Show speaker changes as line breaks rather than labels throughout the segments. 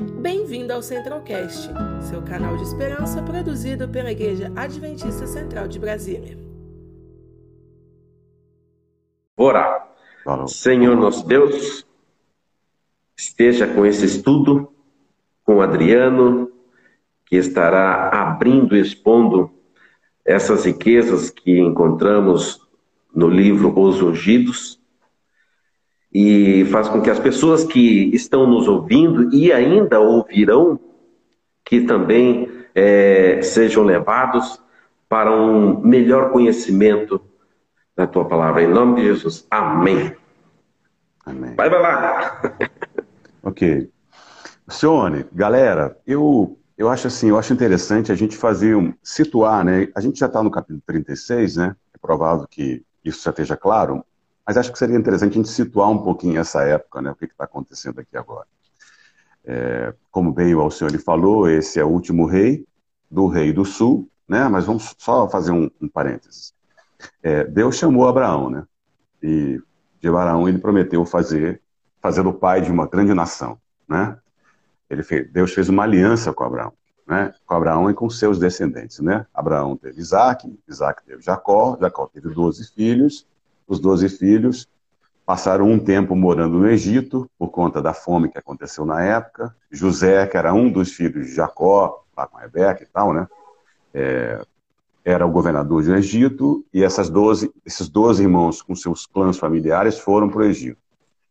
Bem-vindo ao Centralcast, seu canal de esperança produzido pela Igreja Adventista Central de Brasília.
Ora, Senhor nosso Deus, esteja com esse estudo, com Adriano, que estará abrindo e expondo essas riquezas que encontramos no livro Os Ungidos, e faz com que as pessoas que estão nos ouvindo e ainda ouvirão, que também é, sejam levados para um melhor conhecimento da tua palavra. Em nome de Jesus. Amém.
Amém.
Vai, vai lá.
ok. Sione, galera, eu, eu acho assim, eu acho interessante a gente fazer um, situar, né? A gente já está no capítulo 36, né? É provável que isso já esteja claro, mas acho que seria interessante a gente situar um pouquinho essa época, né? O que está acontecendo aqui agora. É, como bem o Alcione falou, esse é o último rei do rei do sul, né? Mas vamos só fazer um, um parênteses. É, Deus chamou Abraão, né? E de Abraão ele prometeu fazer, fazer o pai de uma grande nação, né? Ele fez, Deus fez uma aliança com Abraão, né? Com Abraão e com seus descendentes, né? Abraão teve Isaac, Isaac teve Jacó, Jacó teve 12 filhos, os doze filhos passaram um tempo morando no Egito, por conta da fome que aconteceu na época. José, que era um dos filhos de Jacó, lá com Rebeca e tal, né? É, era o governador do Egito, e essas 12, esses doze irmãos com seus clãs familiares foram para o Egito.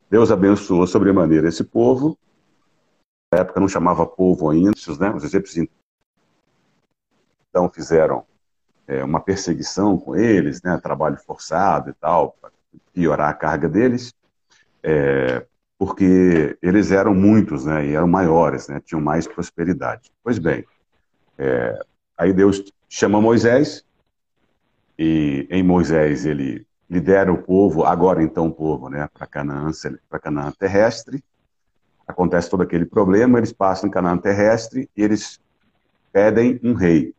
Deus abençoou sobremaneira esse povo. Na época não chamava povo ainda, né? os egípcios então fizeram é, uma perseguição com eles, né, trabalho forçado e tal, para piorar a carga deles, é, porque eles eram muitos, né, e eram maiores, né, tinham mais prosperidade. Pois bem, é, aí Deus chama Moisés, e em Moisés ele lidera o povo, agora então o povo, né, para Canaã, para Canaã terrestre. Acontece todo aquele problema, eles passam em Canaã terrestre e eles pedem um rei.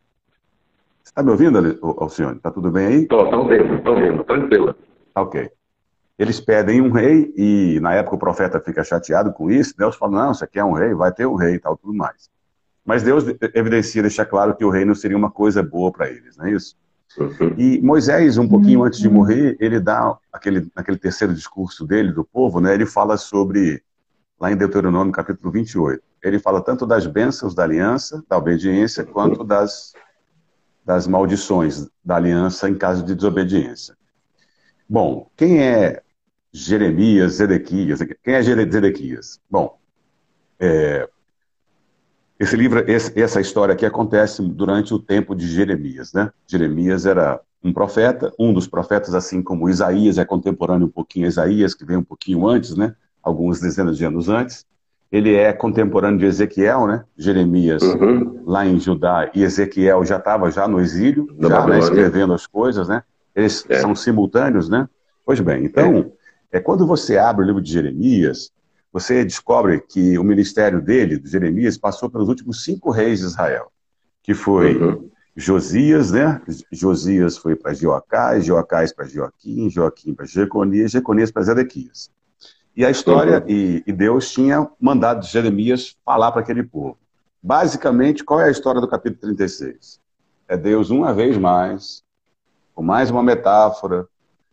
Está me ouvindo, Alcione? Está tudo bem aí?
Estou, estou ouvindo, estou ouvindo, tranquila.
Ok. Eles pedem um rei e na época o profeta fica chateado com isso. Deus fala, não, você quer um rei, vai ter um rei e tal, tudo mais. Mas Deus evidencia, deixa claro que o reino seria uma coisa boa para eles, não é isso? Uhum. E Moisés, um pouquinho antes de morrer, ele dá aquele, aquele terceiro discurso dele, do povo, né? Ele fala sobre, lá em Deuteronômio capítulo 28, ele fala tanto das bênçãos da aliança, da obediência, quanto das das maldições da aliança em caso de desobediência. Bom, quem é Jeremias, Zedequias? Quem é Zedequias? Bom, é, esse livro, esse, essa história aqui acontece durante o tempo de Jeremias, né? Jeremias era um profeta, um dos profetas, assim como Isaías é contemporâneo um pouquinho a Isaías, que veio um pouquinho antes, né? Algumas dezenas de anos antes ele é contemporâneo de Ezequiel, né? Jeremias uhum. lá em Judá e Ezequiel já estava já no exílio, já né, escrevendo as coisas, né? Eles é. são simultâneos, né? Pois bem, então, é. é. quando você abre o livro de Jeremias, você descobre que o ministério dele, de Jeremias, passou pelos últimos cinco reis de Israel, que foi uhum. Josias, né? Josias foi para Joacás, Joacás para Joaquim, Joaquim para Jeconias, Jeconias para Zedequias. E a história, uhum. e, e, Deus tinha mandado Jeremias falar para aquele povo. Basicamente, qual é a história do capítulo 36? É Deus, uma vez mais, com mais uma metáfora,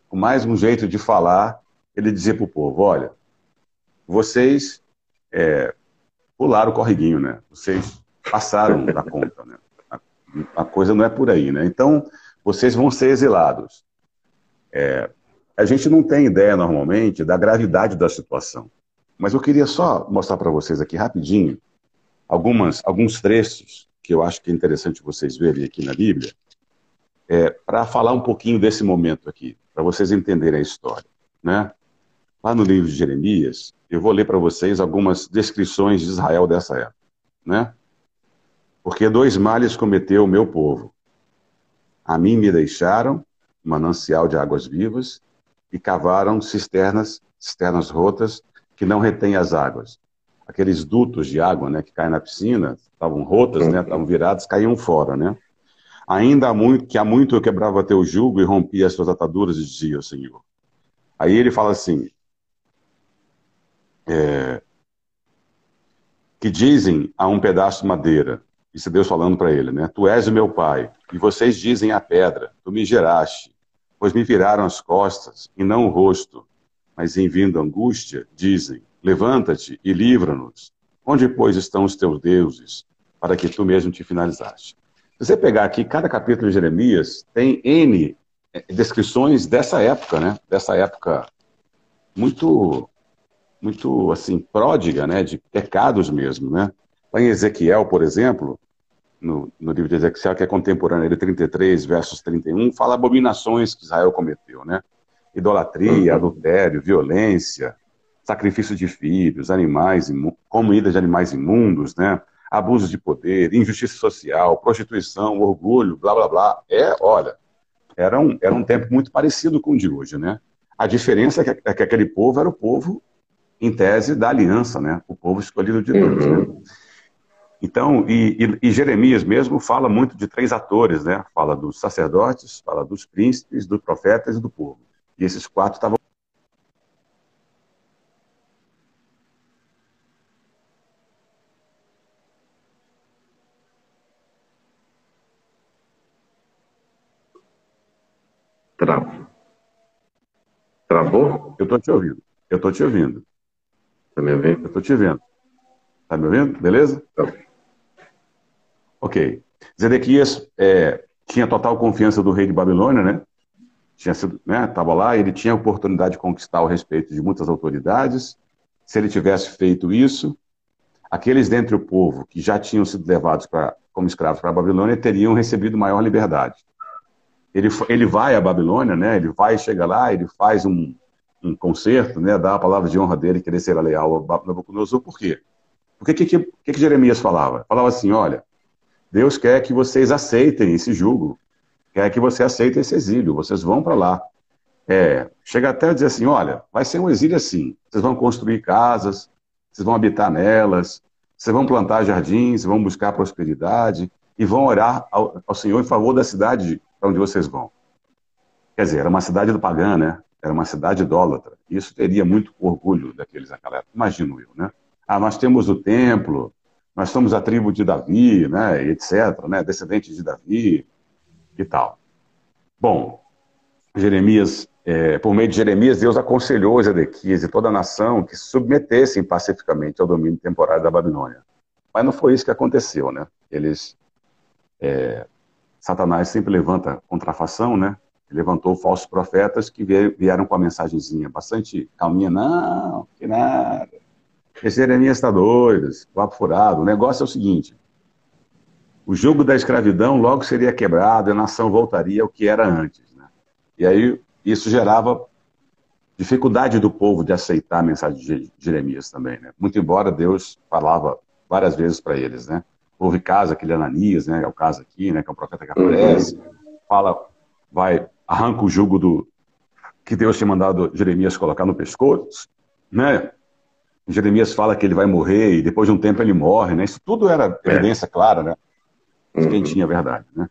com mais um jeito de falar, ele dizia para o povo: olha, vocês é, pularam o corriguinho, né? Vocês passaram da conta, né? A, a, coisa não é por aí, né? Então, vocês vão ser exilados. É, a gente não tem ideia normalmente da gravidade da situação. Mas eu queria só mostrar para vocês aqui rapidinho algumas, alguns trechos que eu acho que é interessante vocês verem aqui na Bíblia, é, para falar um pouquinho desse momento aqui, para vocês entenderem a história. Né? Lá no livro de Jeremias, eu vou ler para vocês algumas descrições de Israel dessa época. Né? Porque dois males cometeu o meu povo. A mim me deixaram, manancial de águas vivas, e cavaram cisternas, cisternas rotas, que não retêm as águas. Aqueles dutos de água né, que caem na piscina, estavam rotas, né, estavam viradas, caíam fora. Né? Ainda há muito, que há muito eu quebrava teu jugo e rompia as tuas ataduras, dizia o Senhor. Aí ele fala assim, é, que dizem a um pedaço de madeira, isso é Deus falando para ele, né? Tu és o meu pai, e vocês dizem à pedra, tu me geraste, pois me viraram as costas e não o rosto, mas em vindo angústia, dizem, levanta-te e livra-nos. Onde, pois, estão os teus deuses, para que tu mesmo te finalizaste? Se você pegar aqui, cada capítulo de Jeremias tem N eh, descrições dessa época, né? Dessa época muito, muito, assim, pródiga, né? De pecados mesmo, né? Lá em Ezequiel, por exemplo, no, no, livro de Ezequiel, que é contemporâneo, ele 33, versos 31, fala abominações que Israel cometeu, né? Idolatria, uhum. adultério, violência, sacrifício de filhos, animais, comida de animais imundos, né? Abuso de poder, injustiça social, prostituição, orgulho, blá, blá, blá. É, olha, era um, era um tempo muito parecido com o de hoje, né? A diferença é que, é que aquele povo era o povo, em tese, da aliança, né? O povo escolhido de Deus, né? uhum. né? Então, e, e, e, Jeremias mesmo fala muito de três atores, né? Fala dos sacerdotes, fala dos príncipes, dos profetas e do povo. E esses quatro estavam
Travo. Travou?
Eu estou te ouvindo. Eu estou te ouvindo.
Está me ouvindo?
Eu estou te vendo. Está me ouvindo? Beleza? Tá. Ok. Zedequias é, tinha total confiança do rei de Babilônia, né? Tinha sido, né? Estava lá, ele tinha a oportunidade de conquistar o respeito de muitas autoridades. Se ele tivesse feito isso, aqueles dentre o povo que já tinham sido levados pra, como escravos para a Babilônia teriam recebido maior liberdade. Ele, ele vai à Babilônia, né? Ele vai, chega lá, ele faz um, um concerto, né? Dá a palavra de honra dele, querer ser leal a Nabucodonosor. Por quê? Porque o que, que, que, que Jeremias falava? Falava assim, olha, Deus quer que vocês aceitem esse jugo, quer que você aceite esse exílio, vocês vão para lá. É, chega até a dizer assim, olha, vai ser um exílio assim, vocês vão construir casas, vocês vão habitar nelas, vocês vão plantar jardins, vão buscar prosperidade e vão orar ao, ao Senhor em favor da cidade para onde vocês vão. Quer dizer, era uma cidade do pagã, né? Era uma cidade idólatra. Isso teria muito orgulho daqueles naquela época, imagino eu, né? Ah, nós temos o templo, nós somos a tribo de Davi, né, etc., né, descendentes de Davi e tal. Bom, Jeremias, é, por meio de Jeremias, Deus aconselhou Ezequias e toda a nação que se submetessem pacificamente ao domínio temporário da Babilônia. Mas não foi isso que aconteceu, né? Eles, é, Satanás sempre levanta contrafação, né? levantou falsos profetas que vieram com a mensagenzinha bastante calminha, não, que nada, esse Jeremias está doido, papo furado. O negócio é o seguinte: o jugo da escravidão logo seria quebrado e a nação voltaria ao que era antes. Né? E aí isso gerava dificuldade do povo de aceitar a mensagem de Jeremias também. Né? Muito embora Deus falava várias vezes para eles. Né? Houve caso, aquele Ananias, né? é o caso aqui, né? que é o profeta que aparece, uhum. fala, vai, arranca o jugo do, que Deus tinha mandado Jeremias colocar no pescoço, né? Jeremias fala que ele vai morrer e depois de um tempo ele morre, né? Isso tudo era é. evidência é. clara, né? Uhum. Quem tinha a verdade, né?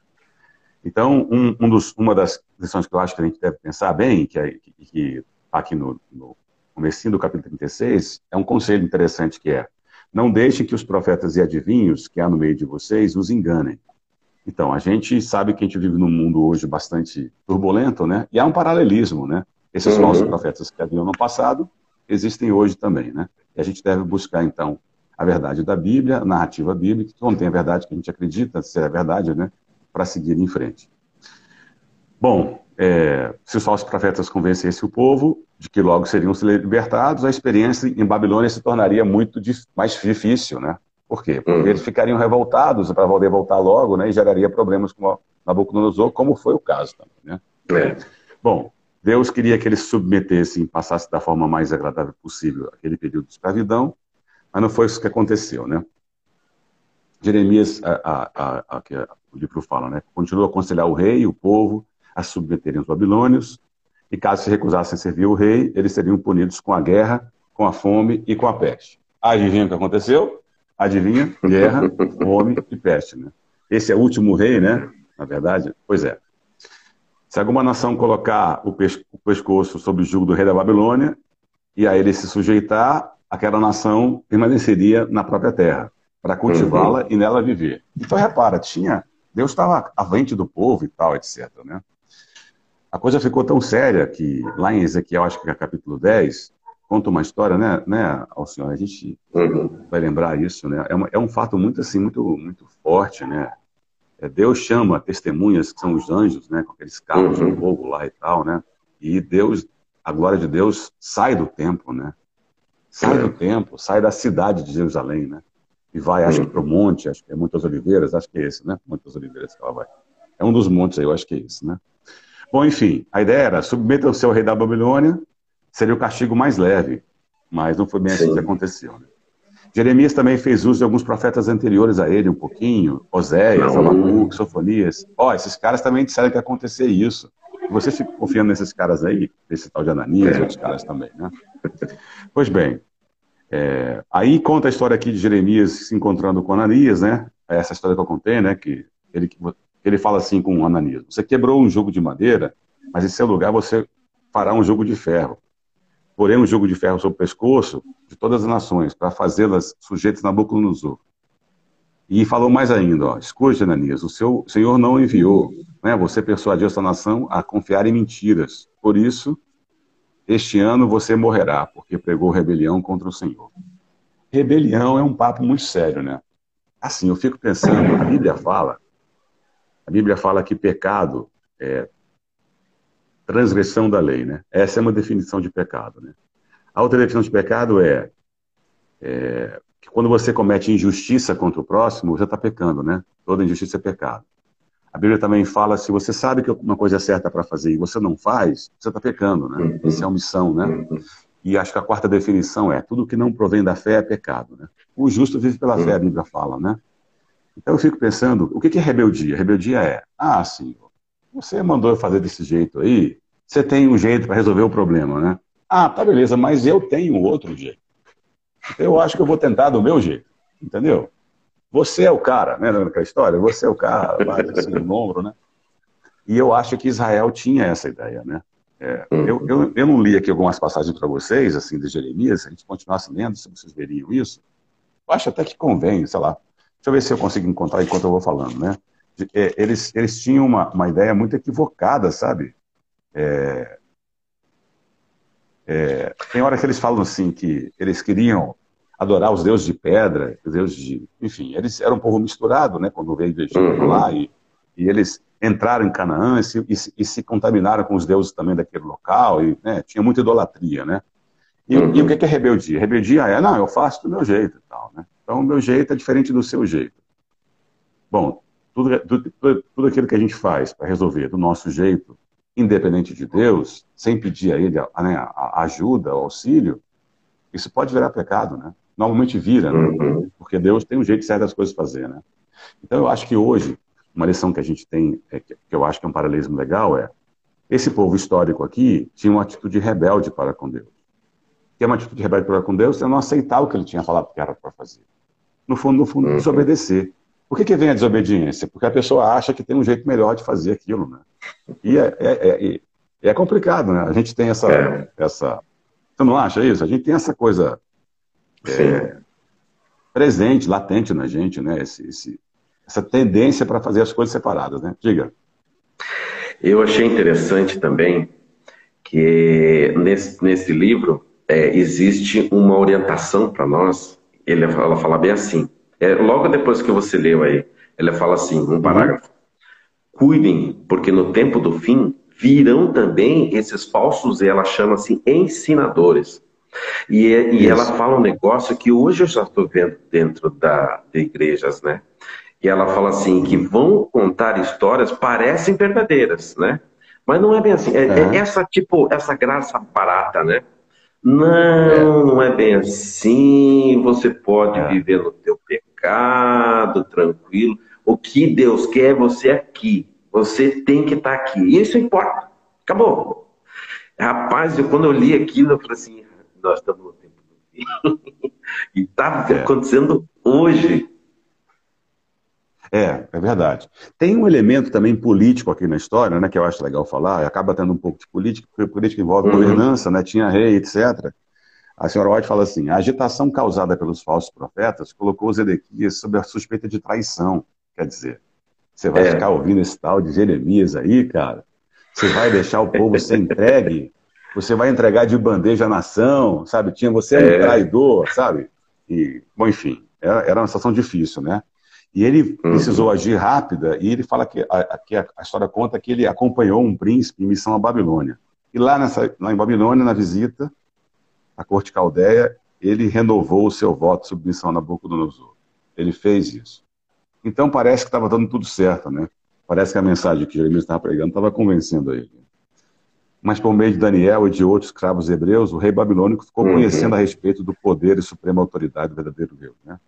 Então, um, um dos, uma das lições que eu acho que a gente deve pensar bem, que, é, que, que tá aqui no, no comecinho do capítulo 36, é um conselho interessante que é, não deixem que os profetas e adivinhos que há no meio de vocês os enganem. Então, a gente sabe que a gente vive num mundo hoje bastante turbulento, né? E há um paralelismo, né? Esses uhum. falsos profetas que haviam no passado existem hoje também, né? E a gente deve buscar, então, a verdade da Bíblia, a narrativa bíblica, que contém a verdade que a gente acredita ser a verdade, né? Para seguir em frente. Bom, é, se os falsos profetas convencessem o povo de que logo seriam libertados, a experiência em Babilônia se tornaria muito mais difícil, né? Por quê? Porque uhum. eles ficariam revoltados para poder voltar logo, né? E geraria problemas com Nabucodonosor, como foi o caso também, né? É. Bom, Deus queria que eles se submetessem e passassem da forma mais agradável possível aquele período de escravidão, mas não foi isso que aconteceu, né? Jeremias, a, a, a o livro fala, né? Continuou a aconselhar o rei e o povo a submeterem os babilônios, e caso se recusassem a servir o rei, eles seriam punidos com a guerra, com a fome e com a peste. Adivinha o que aconteceu? Adivinha? Guerra, fome e peste, né? Esse é o último rei, né? Na verdade, pois é. Se alguma nação colocar o, pescoço sob o jugo do rei da Babilônia, e a ele se sujeitar, aquela nação permaneceria na própria terra, para cultivá-la uhum. e nela viver. Então, repara, tinha. Deus estava à frente do povo e tal, etc. Né? A coisa ficou tão séria que, lá em Ezequiel, acho que é capítulo 10, conta uma história, né, né ao senhor? A gente uhum. vai lembrar isso, né? É, uma, é, um fato muito assim, muito, muito forte, né? É, Deus chama testemunhas que são os anjos, né, com aqueles carros uhum. de fogo lá e tal, né? E Deus, a glória de Deus sai do templo, né? Sai do templo, sai da cidade de Jerusalém, né? E vai, acho que para o monte, acho que é Montes Oliveiras, acho que é esse, né? Montes Oliveiras que ela vai. É um dos montes aí, eu acho que é esse, né? Bom, enfim, a ideia era submeta-se ao rei da Babilônia, seria o castigo mais leve, mas não foi bem assim que aconteceu. Né? Jeremias também fez uso de alguns profetas anteriores a ele, um pouquinho, Oséias, Abacuque, Sofonias. Ó, oh, esses caras também disseram que ia acontecer isso. Você fica confiando nesses caras aí, esse tal de Ananias e outros caras também, né? Pois bem, é, aí conta a história aqui de Jeremias se encontrando com Ananias, né? É essa história que eu contei, né? Que ele, ele fala assim com Ananias: Você quebrou um jogo de madeira, mas em seu lugar você fará um jogo de ferro porém um jogo de ferro sobre o pescoço de todas as nações, para fazê-las sujeitas na boca Nabucodonosor. E falou mais ainda, ó, escute, Ananias, o seu Senhor não enviou, né, você persuadiu essa nação a confiar em mentiras. Por isso, este ano você morrerá, porque pregou rebelião contra o Senhor. Rebelião é um papo muito sério, né? Assim, eu fico pensando, a Bíblia fala, a Bíblia fala que pecado é transgressão da lei, né? Essa é uma definição de pecado, né? A outra definição de pecado é, é que quando você comete injustiça contra o próximo, você está pecando, né? Toda injustiça é pecado. A Bíblia também fala, se você sabe que uma coisa é certa para fazer e você não faz, você está pecando, né? Isso é omissão, né? E acho que a quarta definição é, tudo que não provém da fé é pecado, né? O justo vive pela fé, a Bíblia fala, né? Então eu fico pensando, o que é rebeldia? Rebeldia é, ah, Senhor, você mandou eu fazer desse jeito aí, você tem um jeito para resolver o problema, né? Ah, tá beleza, mas eu tenho outro jeito. Eu acho que eu vou tentar do meu jeito, entendeu? Você é o cara, né? Lembra aquela história? Você é o cara, vai assim no ombro, né? E eu acho que Israel tinha essa ideia, né? É, eu, eu, eu, não li aqui algumas passagens para vocês, assim, de Jeremias, se a gente continuasse lendo, se vocês veriam isso. Eu acho até que convém, sei lá. Deixa eu ver se eu consigo encontrar enquanto eu vou falando, né? É, eles, eles tinham uma, uma ideia muito equivocada, sabe? É, é, tem hora que eles falam assim que eles queriam adorar os deuses de pedra, os deuses de. Enfim, eles eram um povo misturado, né? Quando veio do Egito uhum. lá, e, e, eles entraram em Canaã e se, e, e se, contaminaram com os deuses também daquele local, e né, tinha muita idolatria, né? E, uhum. e o que é rebeldia? Rebeldia é, não, eu faço do meu jeito e tal, né? Então, o meu jeito é diferente do seu jeito. Bom, tudo, tudo, tudo aquilo que a gente faz para resolver do nosso jeito, independente de Deus, sem pedir a Ele a, né, a ajuda, o auxílio, isso pode virar pecado, né? Normalmente vira, né? Uhum. porque Deus tem um jeito certo das coisas fazer, né? Então eu acho que hoje, uma lição que a gente tem, é, que eu acho que é um paralelismo legal, é esse povo histórico aqui tinha uma atitude rebelde para com Deus. Que é uma atitude rebelde para com Deus é não aceitar o que ele tinha falado que era para fazer. No fundo, no fundo, uhum. desobedecer. Por que, que vem a desobediência? Porque a pessoa acha que tem um jeito melhor de fazer aquilo, né? E é, é, é, é complicado, né? A gente tem essa, é. essa... Você não acha isso? A gente tem essa coisa é, presente, latente na gente, né? Esse, esse, essa tendência para fazer as coisas separadas, né? Diga.
Eu achei interessante também que nesse, nesse livro é, existe uma orientação para nós. Ele, ela fala bem assim: é, logo depois que você leu aí, ela fala assim, um parágrafo. Cuidem, porque no tempo do fim virão também esses falsos, e ela chama assim, ensinadores. E, é, e ela fala um negócio que hoje eu já estou vendo dentro da, de igrejas, né? E ela fala assim, que vão contar histórias, parecem verdadeiras, né? Mas não é bem assim. É, é. é essa, tipo, essa graça barata, né? Não, não é bem assim. Você pode é. viver no teu pecado, tranquilo. O que Deus quer é você aqui. Você tem que estar aqui. Isso importa. Acabou. Rapaz, eu, quando eu li aquilo, eu falei assim: nós estamos no tempo do fim. e está é. acontecendo hoje.
É, é verdade. Tem um elemento também político aqui na história, né, que eu acho legal falar, acaba tendo um pouco de política, porque política envolve uhum. governança, né, tinha rei, etc. A senhora White fala assim: a agitação causada pelos falsos profetas colocou Zedequias sob a suspeita de traição. Quer dizer, você vai é. ficar ouvindo esse tal de Jeremias aí, cara? Você vai deixar o povo ser entregue? Você vai entregar de bandeja a nação, sabe? Tinha você é um é. traidor, sabe? E, bom, enfim, era, era uma situação difícil, né? E ele uhum. precisou agir rápida, e ele fala que a, que a, história conta que ele acompanhou um príncipe em missão à Babilônia. E lá, nessa, lá em Babilônia, na visita à corte caldeia, ele renovou o seu voto de submissão a Nabucodonosor. Ele fez isso. Então parece que estava dando tudo certo, né? Parece que a mensagem que Jeremias estava pregando estava convencendo ele. Mas por meio de Daniel e de outros escravos hebreus, o rei babilônico ficou uhum. conhecendo a respeito do poder e suprema autoridade do verdadeiro Deus, né?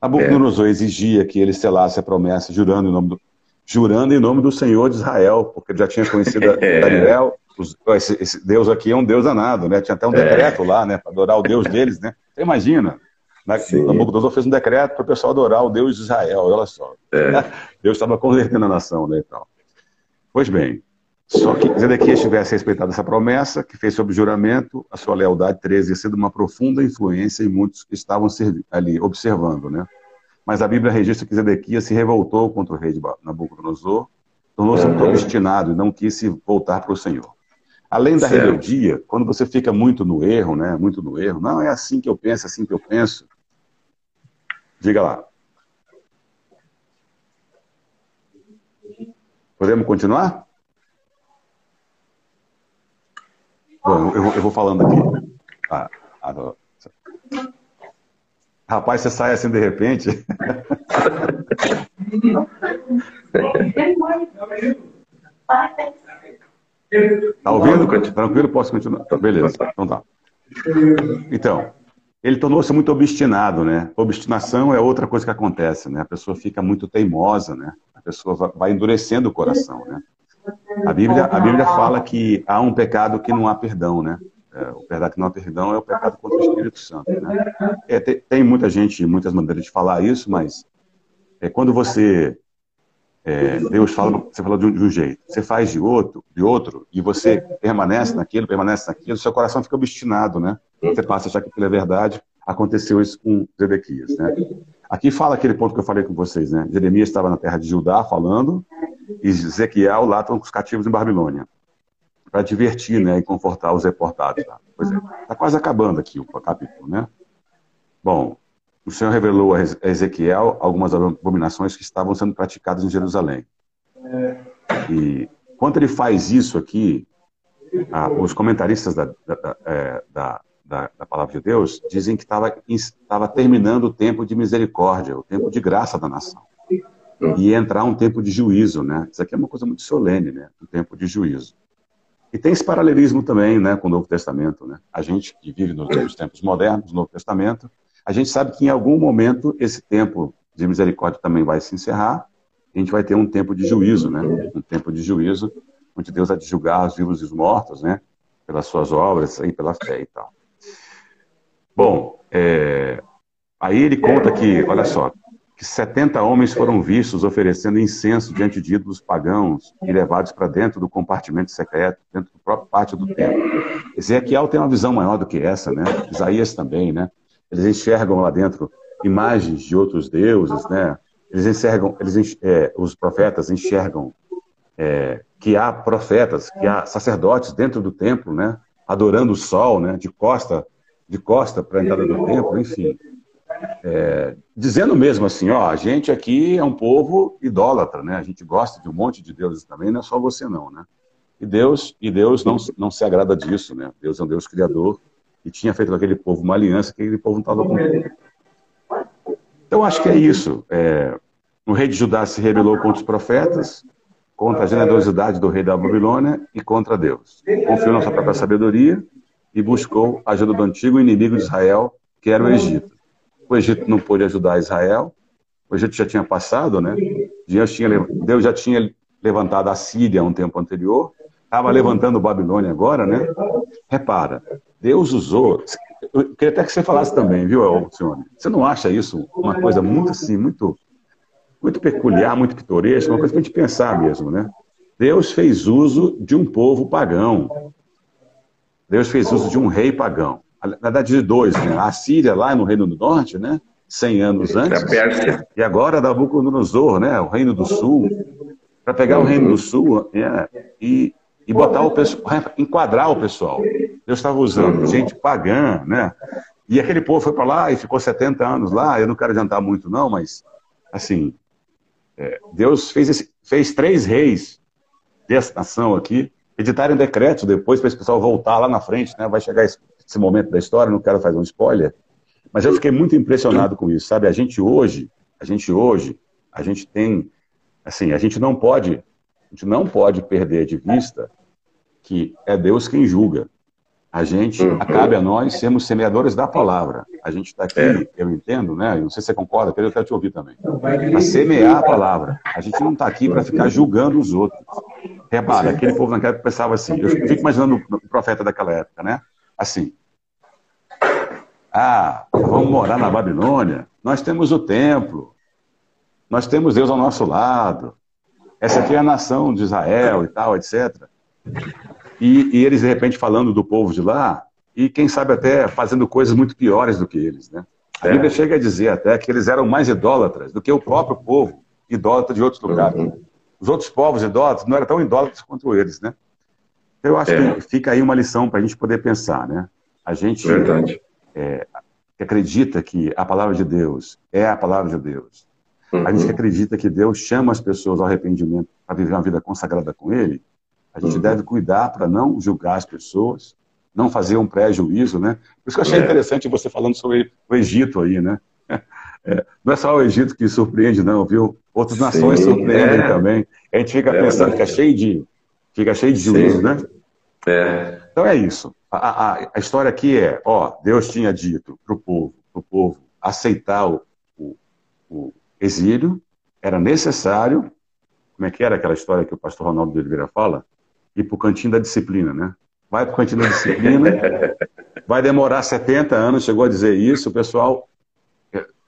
Nabucodonosor é. exigia que ele selasse a promessa jurando em nome do, jurando em nome do Senhor de Israel, porque ele já tinha conhecido é. Daniel. Os, esse, esse, Deus aqui é um Deus danado, né? Tinha até um é. decreto lá, né? Para adorar o Deus deles, né? Você imagina. Né? Nabucodonosor fez um decreto para o pessoal adorar o Deus de Israel, olha só. É. Deus estava convertendo a nação, né? E tal. Pois bem, só que Zedequias tivesse respeitado essa promessa, que fez sob juramento, a sua lealdade teria sido uma profunda influência em muitos que estavam ali observando, né? Mas a Bíblia registra que Zedequias se revoltou contra o rei de Nabucodonosor, tornou-se muito obstinado e não quis se voltar para o Senhor. Além da certo. rebeldia, quando você fica muito no erro, né? Muito no erro, não é assim que eu penso, é assim que eu penso. Diga lá. Podemos continuar? Bom, eu, eu vou falando aqui. Ah, ah, Rapaz, você sai assim de repente. Tá ouvindo? Tranquilo? Posso continuar? Beleza, então tá. Então, ele tornou-se muito obstinado, né? Obstinação é outra coisa que acontece, né? A pessoa fica muito teimosa, né? A pessoa vai endurecendo o coração, né? A Bíblia, a Bíblia fala que há um pecado que não há perdão, né? É, o pecado que não há perdão é o pecado contra o Espírito Santo. Né? É, tem, tem, muita gente, muitas maneiras de falar isso, mas é, quando você é, Deus fala, você fala de um, de um, jeito, você faz de outro, de outro, e você permanece naquilo, permanece naquilo, seu coração fica obstinado, né? Você passa a achar que aquilo é verdade. Aconteceu isso com Zedequias, né? Aqui fala aquele ponto que eu falei com vocês, né? Jeremias estava na terra de Judá falando, e Ezequiel lá estão com os cativos em Babilônia para divertir né, e confortar os reportados. Tá? Pois é, está quase acabando aqui o capítulo, né? Bom, o Senhor revelou a Ezequiel algumas abominações que estavam sendo praticadas em Jerusalém. E quando ele faz isso aqui, os comentaristas da, da, é, da, da, da, palavra de Deus dizem que estava terminando o tempo de misericórdia, o tempo de graça da nação. E entrar um tempo de juízo, né? Isso aqui é uma coisa muito solene, né? Um tempo de juízo. E tem esse paralelismo também né, com o Novo Testamento. Né? A gente que vive nos tempos modernos, no Novo Testamento, a gente sabe que em algum momento esse tempo de misericórdia também vai se encerrar. A gente vai ter um tempo de juízo, né? um tempo de juízo, onde Deus de julgar os vivos e os mortos, né? pelas suas obras e pela fé e tal. Bom, é... aí ele conta que, olha só, que 70 homens foram vistos oferecendo incenso diante de ídolos pagãos e levados para dentro do compartimento secreto, dentro do próprio pátio do templo. Ezequiel tem uma visão maior do que essa, né? Isaías também, né? Eles enxergam lá dentro imagens de outros deuses, né? Eles enxergam, eles, é, os profetas enxergam é, que há profetas, que há sacerdotes dentro do templo, né? Adorando o sol, né? De costa, de costa para a entrada do templo, enfim é, dizendo mesmo assim, ó, a gente aqui é um povo idólatra, né? A gente gosta de um monte de deuses também, não é só você não, né? E Deus, e Deus não, não se agrada disso, né? Deus é um Deus criador e tinha feito com aquele povo uma aliança que aquele povo não estava cumprindo. Então acho que é isso. É, o rei de Judá se rebelou contra os profetas, contra a generosidade do rei da Babilônia e contra Deus. Confiou na sua própria sabedoria e buscou a ajuda do antigo inimigo de Israel, que era o Egito. O Egito não pôde ajudar Israel. O Egito já tinha passado, né? Deus, tinha, Deus já tinha levantado a Síria um tempo anterior. Estava levantando Babilônia agora, né? Repara, Deus usou. Eu queria até que você falasse também, viu, senhor? Você não acha isso uma coisa muito assim, muito, muito peculiar, muito pitoresca, uma coisa para a gente pensar mesmo, né? Deus fez uso de um povo pagão. Deus fez uso de um rei pagão. na verdade de dois, né? A Síria lá no Reino do Norte, né? 100 anos antes. E agora Nabucodonosor, né? O Reino do Sul. Para pegar o Reino do Sul é, e, e botar o pessoal, enquadrar o pessoal. Deus estava usando gente pagã, né? E aquele povo foi para lá e ficou 70 anos lá. Eu não quero adiantar muito, não, mas, assim, é, Deus fez, esse, fez três reis dessa nação aqui editarem decretos depois para esse pessoal voltar lá na frente, né? Vai chegar esse, esse momento da história, não quero fazer um spoiler, mas eu fiquei muito impressionado com isso, sabe? A gente hoje, a gente hoje, a gente tem, assim, a gente não pode, a gente não pode perder de vista que é Deus quem julga. A gente, uhum. cabe a nós sermos semeadores da palavra. A gente está aqui, é. eu entendo, né? Não sei se você concorda, eu quero te ouvir também. A semear a palavra. A gente não está aqui para ficar julgando os outros. Repara, aquele povo naquela época pensava assim, eu fico imaginando o profeta daquela época, né? Assim, ah, vamos morar na Babilônia. Nós temos o templo. Nós temos Deus ao nosso lado. Essa aqui é a nação de Israel e tal, etc. E, e, eles, de repente, falando do povo de lá, e quem sabe até fazendo coisas muito piores do que eles, né? A Bíblia chega a dizer até que eles eram mais idólatras do que o próprio povo idólatra de outros lugares. Uhum. Os outros povos idólatras não eram tão idólatras quanto eles, né? Eu acho é. que fica aí uma lição para a gente poder pensar, né? A gente é, que acredita que a palavra de Deus é a palavra de Deus, uhum. a gente que acredita que Deus chama as pessoas ao arrependimento para viver uma vida consagrada com Ele, a gente uhum. deve cuidar para não julgar as pessoas, não fazer um pré-juízo, né? Por isso que eu achei é. interessante você falando sobre o Egito aí, né? É, não é só o Egito que surpreende, não, viu? Outras Sim, nações surpreendem é. também. A gente fica é pensando que é cheio de, fica cheio de juízo, Sim. né? É. Então é isso. A, a, a, história aqui é, ó, Deus tinha dito para o povo, pro povo aceitar o, o, o, exílio, era necessário, como é que era aquela história que o pastor Ronaldo de Oliveira fala? Ir para o cantinho da disciplina, né? Vai para o cantinho da disciplina, vai demorar 70 anos, chegou a dizer isso, o pessoal...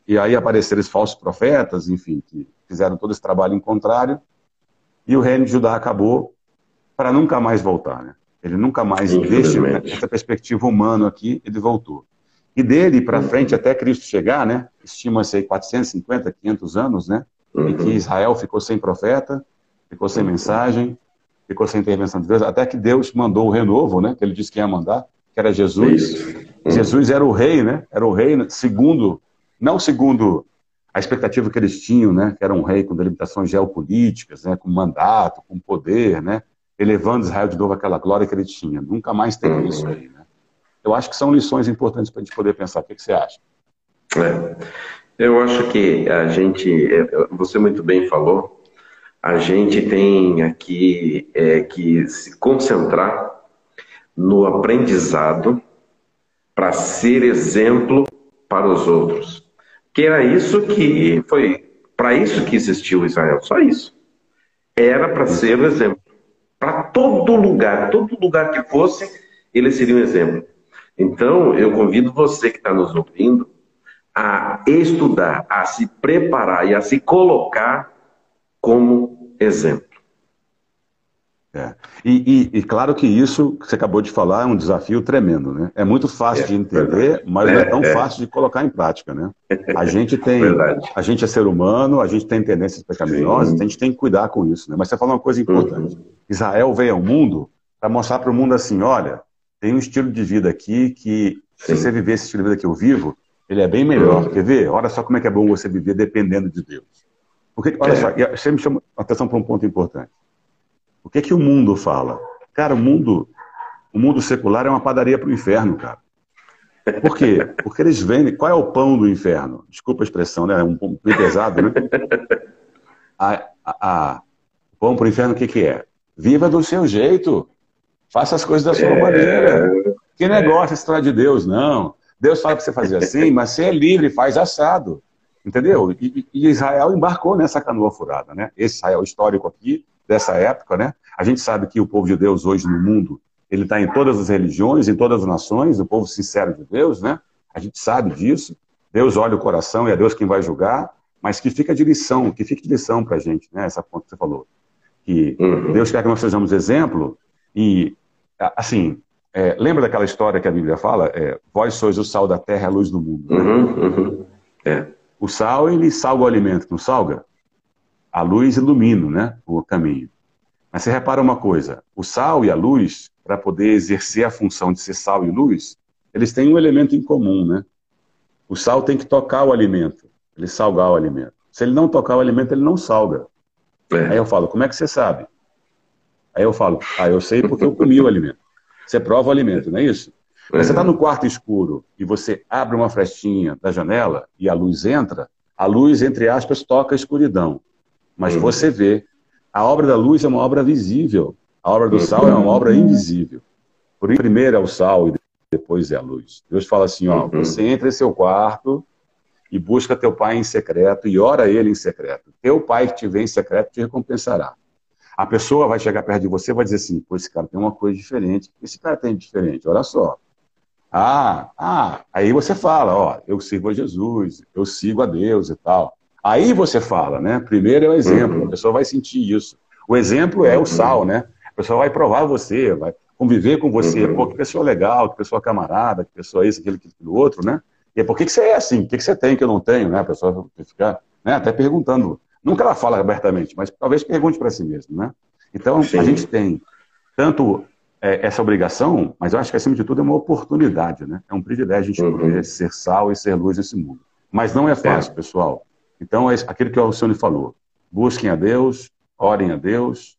E aí apareceram os falsos profetas, enfim, que fizeram todo esse trabalho em contrário, e o reino de Judá acabou para nunca mais voltar, né? Ele nunca mais investe nessa perspectiva humana aqui, ele voltou. E dele para uhum. frente, até Cristo chegar, né? Estima-se aí 450, 500 anos, né? Uhum. Em que. Israel ficou sem profeta, ficou sem uhum. mensagem, ficou sem intervenção de Deus, até que Deus mandou o renovo, né? Que ele disse que ia mandar, que era Jesus. Uhum. Jesus era o rei, né? Era o rei segundo, não segundo a expectativa que eles tinham, né? Que era um rei com delimitações geopolíticas, né? Com mandato, com poder, né? elevando Israel de novo àquela glória que ele tinha. Nunca mais tem uhum. isso aí. Né? Eu acho que são lições importantes para a gente poder pensar. O que, que você acha?
É. Eu acho que a gente, é, você muito bem falou, a gente tem aqui é, que se concentrar no aprendizado para ser exemplo para os outros. Que era isso que foi, para isso que existiu Israel, só isso. Era para ser o exemplo. Para todo lugar, todo lugar que fosse, ele seria um exemplo. Então, eu convido você que está nos ouvindo a estudar, a se preparar e a se colocar como exemplo.
É. E, e, e, claro que isso que você acabou de falar é um desafio tremendo, né? É muito fácil é, de entender, verdade. mas é, não é tão é. fácil de colocar em prática, né? A gente tem, a gente é ser humano, a gente tem tendências pecaminosas, a gente tem que cuidar com isso, né? Mas você falou uma coisa importante. Uhum. Israel veio ao mundo para mostrar para o mundo assim, olha, tem um estilo de vida aqui que Sim. se você viver esse estilo de vida que eu vivo, ele é bem melhor. Uhum. Quer ver? Olha só como é que é bom você viver dependendo de Deus. Porque, olha só, você me chama a atenção para um ponto importante. O que é que o mundo fala? Cara, o mundo, o mundo secular é uma padaria para o inferno, cara. Por quê? Porque eles vendem. Qual é o pão do inferno? Desculpa a expressão, né? É um pão bem pesado, né? A, a, a, o pão para o inferno, o que, que é? Viva do seu jeito. Faça as coisas da sua é... maneira. Que negócio esse de Deus, não. Deus fala para você fazer assim, mas você é livre, faz assado. Entendeu? E, e, Israel embarcou nessa canoa furada, né? Esse Israel histórico aqui dessa época, né? A gente sabe que o povo de Deus hoje no mundo, ele está em todas as religiões, em todas as nações, o povo sincero de Deus, né? A gente sabe disso. Deus olha o coração e é Deus quem vai julgar, mas que fica de lição, que fique de lição para a gente, né? Essa ponta que você falou. Que uhum. Deus quer que nós sejamos exemplo e, assim, é, lembra daquela história que a Bíblia fala? É, Vós sois o sal da terra, a luz do mundo.
Né? Uhum, uhum. É.
O sal, ele salga o alimento, não salga? A luz ilumina né, o caminho. Mas você repara uma coisa: o sal e a luz, para poder exercer a função de ser sal e luz, eles têm um elemento em comum, né? O sal tem que tocar o alimento, ele salgar o alimento. Se ele não tocar o alimento, ele não salga. É. Aí eu falo, como é que você sabe? Aí eu falo, ah, eu sei porque eu comi o alimento. Você prova o alimento, não é isso? É. Você está no quarto escuro e você abre uma frestinha da janela e a luz entra, a luz, entre aspas, toca a escuridão. Mas uhum. você vê, a obra da luz é uma obra visível, a obra do uhum. sal é uma obra invisível. Por isso, primeiro é o sal e depois é a luz. Deus fala assim, ó, uhum. você entra em seu quarto e busca teu pai em secreto e ora ele em secreto. Teu pai que te vê em secreto te recompensará. A pessoa vai chegar perto de você e vai dizer assim, pô, esse cara tem uma coisa diferente. Esse cara tem diferente, olha só. Ah, ah, aí você fala, ó, eu sirvo a Jesus, eu sigo a Deus e tal. Aí você fala, né? Primeiro é o exemplo, uhum. a pessoa vai sentir isso. O exemplo é o sal, né? A pessoa vai provar você, vai conviver com você. Uhum. Pô, que pessoa legal, que pessoa camarada, que pessoa isso, aquilo, aquilo, outro, né? E por que, que você é assim? O que, que você tem que eu não tenho, né? A pessoa fica né, até perguntando. Nunca ela fala abertamente, mas talvez pergunte para si mesmo, né? Então, Sim. a gente tem tanto é, essa obrigação, mas eu acho que, acima de tudo, é uma oportunidade, né? É um privilégio a gente uhum. poder ser sal e ser luz nesse mundo. Mas não é fácil, é. pessoal. Então, é aquilo que o Alcione falou. Busquem a Deus, orem a Deus,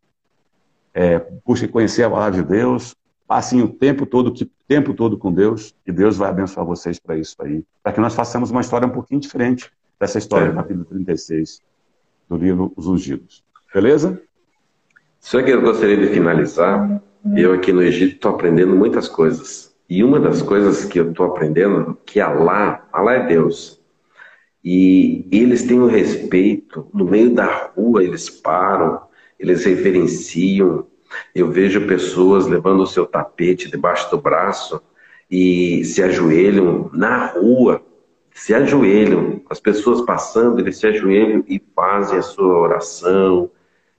é, busquem conhecer a palavra de Deus, passem o tempo todo, que, tempo todo com Deus, e Deus vai abençoar vocês para isso aí. Para que nós façamos uma história um pouquinho diferente dessa história do capítulo 36 do livro Os Ungidos. Beleza?
Só que eu gostaria de finalizar. Eu aqui no Egito estou aprendendo muitas coisas. E uma das coisas que eu estou aprendendo que Alá, Alá é Deus, e eles têm um respeito, no meio da rua eles param, eles reverenciam. Eu vejo pessoas levando o seu tapete debaixo do braço e se ajoelham na rua, se ajoelham, as pessoas passando, eles se ajoelham e fazem a sua oração,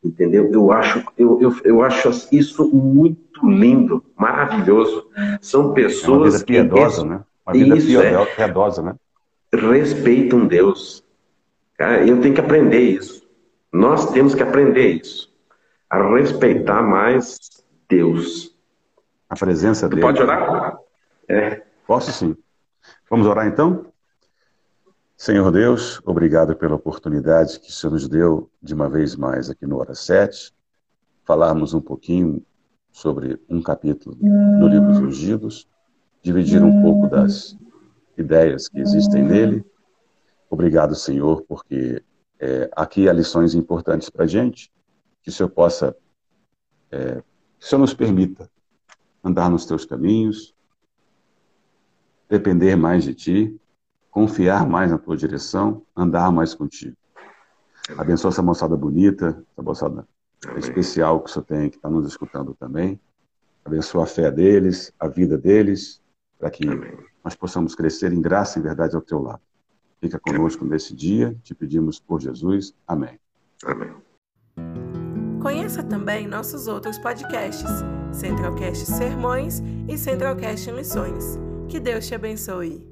entendeu? Eu acho, eu, eu, eu acho isso muito lindo, maravilhoso. São pessoas
é uma vida piedosa, que... né? Uma vida isso, é. piedosa, né?
respeitam Deus. Cara, eu tenho que aprender isso. Nós temos que aprender isso. A respeitar mais Deus.
A presença dele.
Pode orar?
É. Posso sim. Vamos orar então? Senhor Deus, obrigado pela oportunidade que o Senhor nos deu de uma vez mais aqui no Hora 7, falarmos um pouquinho sobre um capítulo do livro dos Ungidos, dividir um pouco das ideias que existem nele. Obrigado, Senhor, porque é, aqui há lições importantes para a gente, que o Senhor possa, é, que o Senhor nos permita andar nos teus caminhos, depender mais de Ti, confiar mais na Tua direção, andar mais contigo. Abençoa essa moçada bonita, essa moçada Amém. especial que o Senhor tem, que está nos escutando também. Abençoa a fé deles, a vida deles, para que Amém nós possamos crescer em graça e verdade ao teu lado. Fica conosco nesse dia, te pedimos por Jesus. Amém.
Amém.
Conheça também nossos outros podcasts, Centralcast Sermões e Centralcast Missões. Que Deus te abençoe.